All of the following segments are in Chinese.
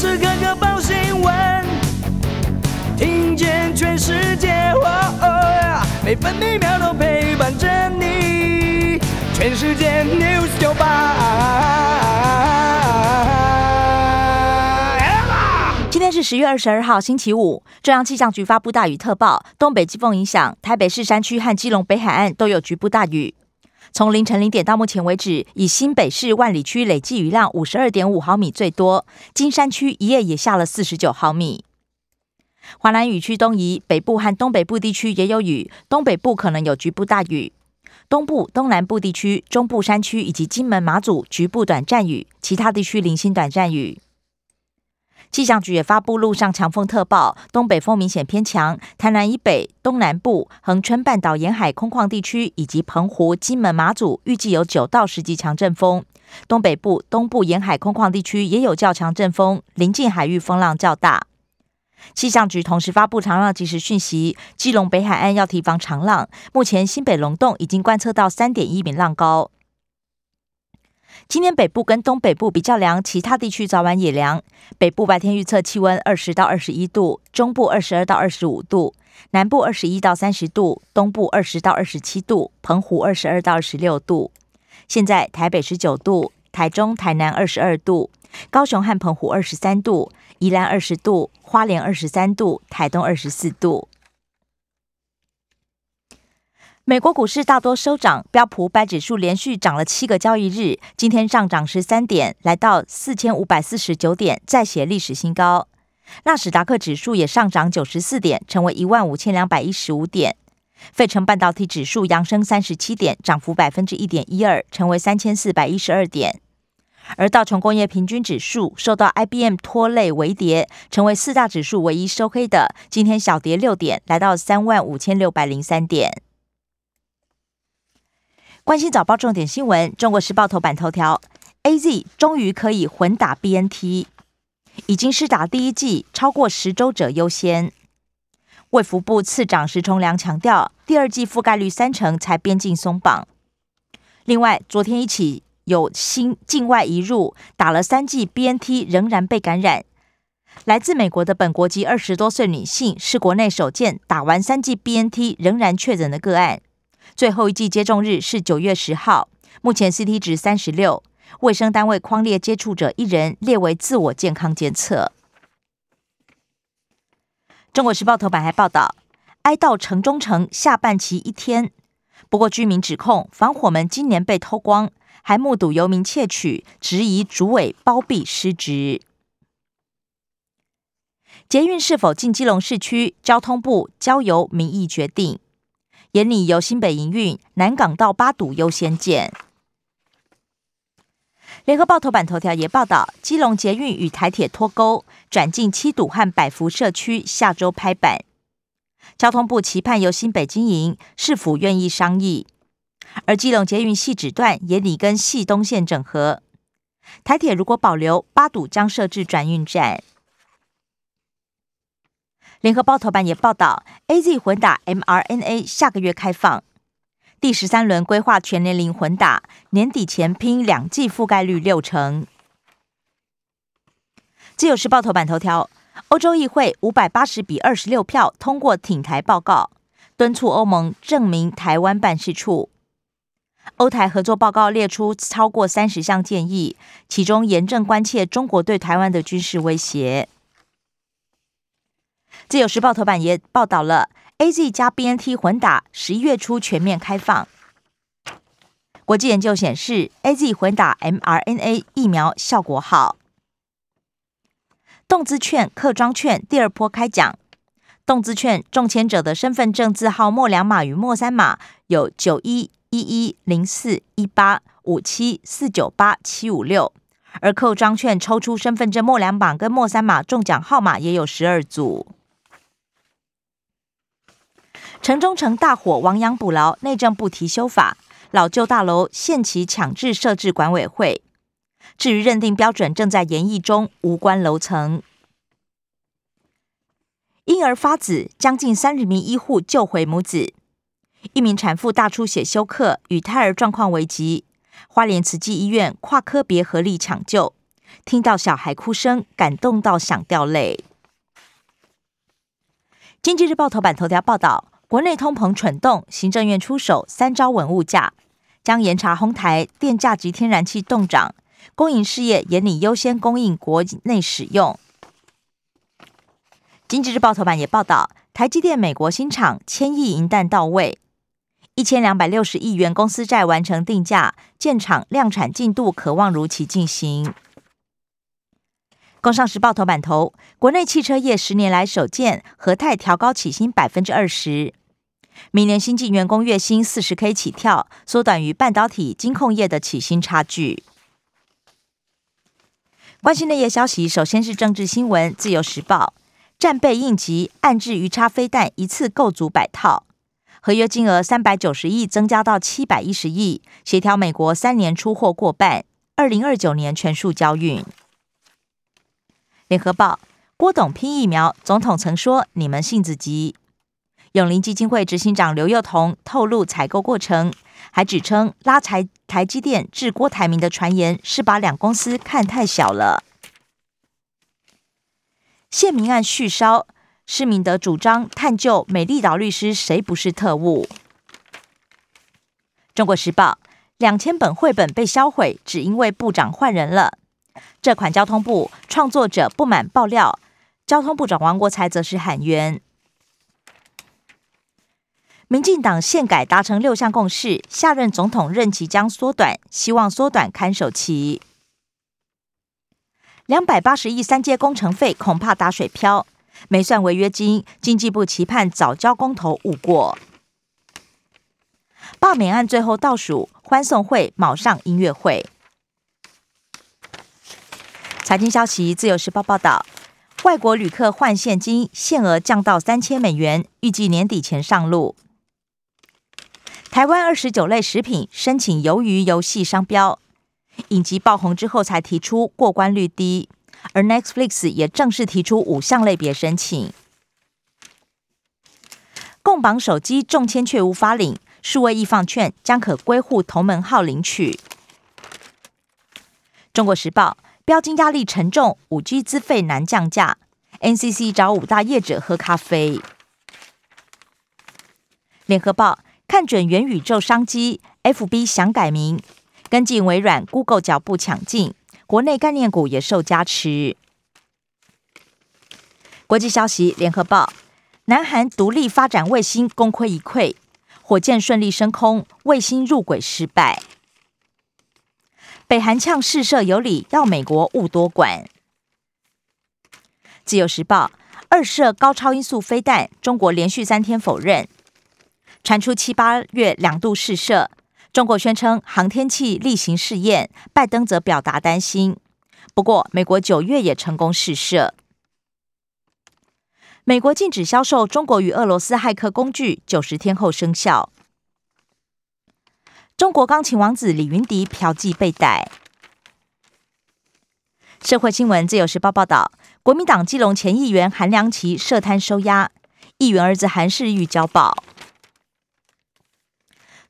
时刻刻报新闻，听见全世界，每分每秒都陪伴着你。全世界 news 九八。今天是十月二十二号，星期五。中央气象局发布大雨特报，东北季风影响，台北市山区和基隆北海岸都有局部大雨。从凌晨零点到目前为止，以新北市万里区累计雨量五十二点五毫米最多，金山区一夜也下了四十九毫米。华南雨区东移，北部和东北部地区也有雨，东北部可能有局部大雨。东部、东南部地区、中部山区以及金门、马祖局部短暂雨，其他地区零星短暂雨。气象局也发布陆上强风特报，东北风明显偏强，台南以北、东南部、恒春半岛沿海空旷地区以及澎湖、金门、马祖预计有九到十级强阵风。东北部、东部沿海空旷地区也有较强阵风，临近海域风浪较大。气象局同时发布长浪即时讯息，基隆北海岸要提防长浪。目前新北龙洞已经观测到三点一米浪高。今天北部跟东北部比较凉，其他地区早晚也凉。北部白天预测气温二十到二十一度，中部二十二到二十五度，南部二十一到三十度，东部二十到二十七度，澎湖二十二到二十六度。现在台北十九度，台中、台南二十二度，高雄和澎湖二十三度，宜兰二十度，花莲二十三度，台东二十四度。美国股市大多收涨，标普五百指数连续涨了七个交易日，今天上涨十三点，来到四千五百四十九点，再写历史新高。纳斯达克指数也上涨九十四点，成为一万五千两百一十五点。费城半导体指数扬升三十七点，涨幅百分之一点一二，成为三千四百一十二点。而道琼工业平均指数受到 IBM 拖累微跌，成为四大指数唯一收黑的，今天小跌六点，来到三万五千六百零三点。关心早报重点新闻，《中国时报》头版头条：A Z 终于可以混打 B N T，已经施打第一剂，超过十周者优先。卫福部次长石崇良强调，第二剂覆盖率三成才边境松绑。另外，昨天一起有新境外移入打了三剂 B N T 仍然被感染，来自美国的本国籍二十多岁女性是国内首件打完三剂 B N T 仍然确诊的个案。最后一季接种日是九月十号，目前 CT 值三十六，卫生单位框列接触者一人列为自我健康监测。中国时报头版还报道，哀悼城中城下半旗一天，不过居民指控防火门今年被偷光，还目睹游民窃取，质疑主委包庇失职。捷运是否进基隆市区，交通部交由民意决定。眼里由新北营运，南港到八堵优先建。联合报头版头条也报道，基隆捷运与台铁脱钩，转进七堵和百福社区，下周拍板。交通部期盼由新北经营，是否愿意商议？而基隆捷运系指段也拟跟系东线整合。台铁如果保留八堵，将设置转运站。联合报头版也报道，A Z 混打 mRNA 下个月开放，第十三轮规划全年龄混打，年底前拼两季覆盖率六成。自由时报头版头条，欧洲议会五百八十比二十六票通过挺台报告，敦促欧盟证明台湾办事处。欧台合作报告列出超过三十项建议，其中严正关切中国对台湾的军事威胁。自由时报头版也报道了，A Z 加 B N T 混打，十一月初全面开放。国际研究显示，A Z 混打 m R N A 疫苗效果好。动资券、客庄券第二波开奖，动资券中签者的身份证字号末两码与末三码有九一一一零四一八五七四九八七五六，而客庄券抽出身份证末两码跟末三码中奖号码也有十二组。城中城大火，亡羊补牢，内政部提修法，老旧大楼限期强制设置管委会。至于认定标准，正在研议中，无关楼层。婴儿发紫，将近三十名医护救回母子。一名产妇大出血休克，与胎儿状况危急，花莲慈济医院跨科别合力抢救，听到小孩哭声，感动到想掉泪。经济日报头版头条报道：国内通膨蠢动，行政院出手三招稳物价，将严查哄台电价及天然气动涨，公营事业严拟优先供应国内使用。经济日报头版也报道，台积电美国新厂千亿银弹到位，一千两百六十亿元公司债完成定价，建厂量产进度可望如期进行。工商时报头版头，国内汽车业十年来首见，和泰调高起薪百分之二十，明年新进员工月薪四十 K 起跳，缩短与半导体、金控业的起薪差距。关心内页消息，首先是政治新闻，自由时报战备应急，暗制鱼叉飞弹一次购足百套，合约金额三百九十亿增加到七百一十亿，协调美国三年出货过半，二零二九年全数交运。联合报，郭董拼疫苗，总统曾说你们性子急。永林基金会执行长刘幼彤透露采购过程，还指称拉台台积电治郭台铭的传言是把两公司看太小了。谢明案续烧，施明德主张探究美丽岛律师谁不是特务。中国时报，两千本绘本被销毁，只因为部长换人了。这款交通部创作者不满爆料，交通部长王国才则是喊冤。民进党宪改达成六项共识，下任总统任期将缩短，希望缩短看守期。两百八十亿三阶工程费恐怕打水漂，没算违约金，经济部期盼早交公投误过。罢免案最后倒数，欢送会卯上音乐会。财经消息，《自由时报》报道，外国旅客换现金限额降到三千美元，预计年底前上路。台湾二十九类食品申请鱿鱼游戏商标，影集爆红之后才提出过关率低，而 Netflix 也正式提出五项类别申请。共绑手机中签却无法领，数位易放券将可归户同门号领取。中国时报。标金压力沉重，五 G 资费难降价。NCC 找五大业者喝咖啡。联合报看准元宇宙商机，FB 想改名，跟进微软、Google 脚步抢进，国内概念股也受加持。国际消息，联合报南韩独立发展卫星功亏一篑，火箭顺利升空，卫星入轨失败。北韩呛试射有理，要美国勿多管。自由时报二射高超音速飞弹，中国连续三天否认。传出七八月两度试射，中国宣称航天器例行试验，拜登则表达担心。不过，美国九月也成功试射。美国禁止销售中国与俄罗斯骇客工具，九十天后生效。中国钢琴王子李云迪嫖妓被逮。社会新闻：自由时报报道，国民党基隆前议员韩良奇涉贪收押，议员儿子韩世玉交保。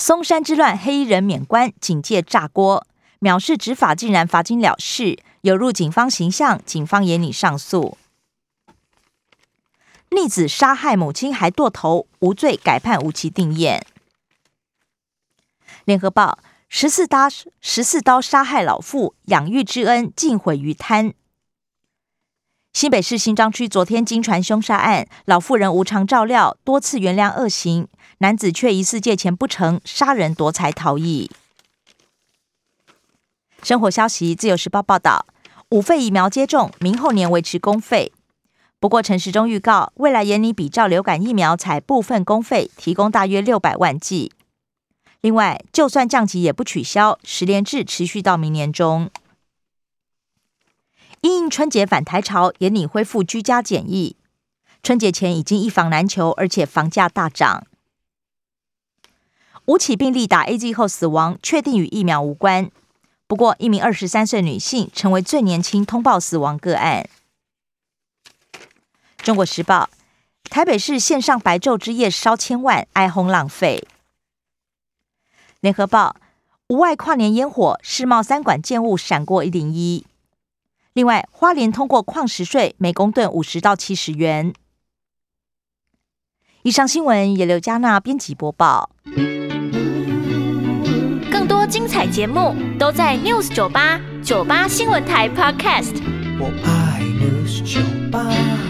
松山之乱，黑衣人免官，警界炸锅，藐视执法竟然罚金了事，有辱警方形象，警方也拟上诉。逆子杀害母亲还剁头，无罪改判无期定验。联合报十四刀十四刀杀害老父，养育之恩尽毁于贪。新北市新庄区昨天经传凶杀案，老妇人无偿照料，多次原谅恶行，男子却疑似借钱不成，杀人夺财逃逸。生活消息，自由时报报道，五费疫苗接种，明后年维持公费。不过陈时中预告，未来严拟比照流感疫苗，采部分公费，提供大约六百万剂。另外，就算降级也不取消，十连制持续到明年中。因应春节返台潮，也拟恢复居家检疫。春节前已经一房难求，而且房价大涨。五起病例打 A Z 后死亡，确定与疫苗无关。不过，一名二十三岁女性成为最年轻通报死亡个案。中国时报：台北市线上白昼之夜烧千万，哀轰浪费。联合报：无外跨年烟火，世贸三馆建物闪过一零一。另外，花莲通过矿石税，每公吨五十到七十元。以上新闻由刘嘉娜编辑播报。更多精彩节目都在 News 九八九八新闻台 Podcast。我爱 News 酒吧。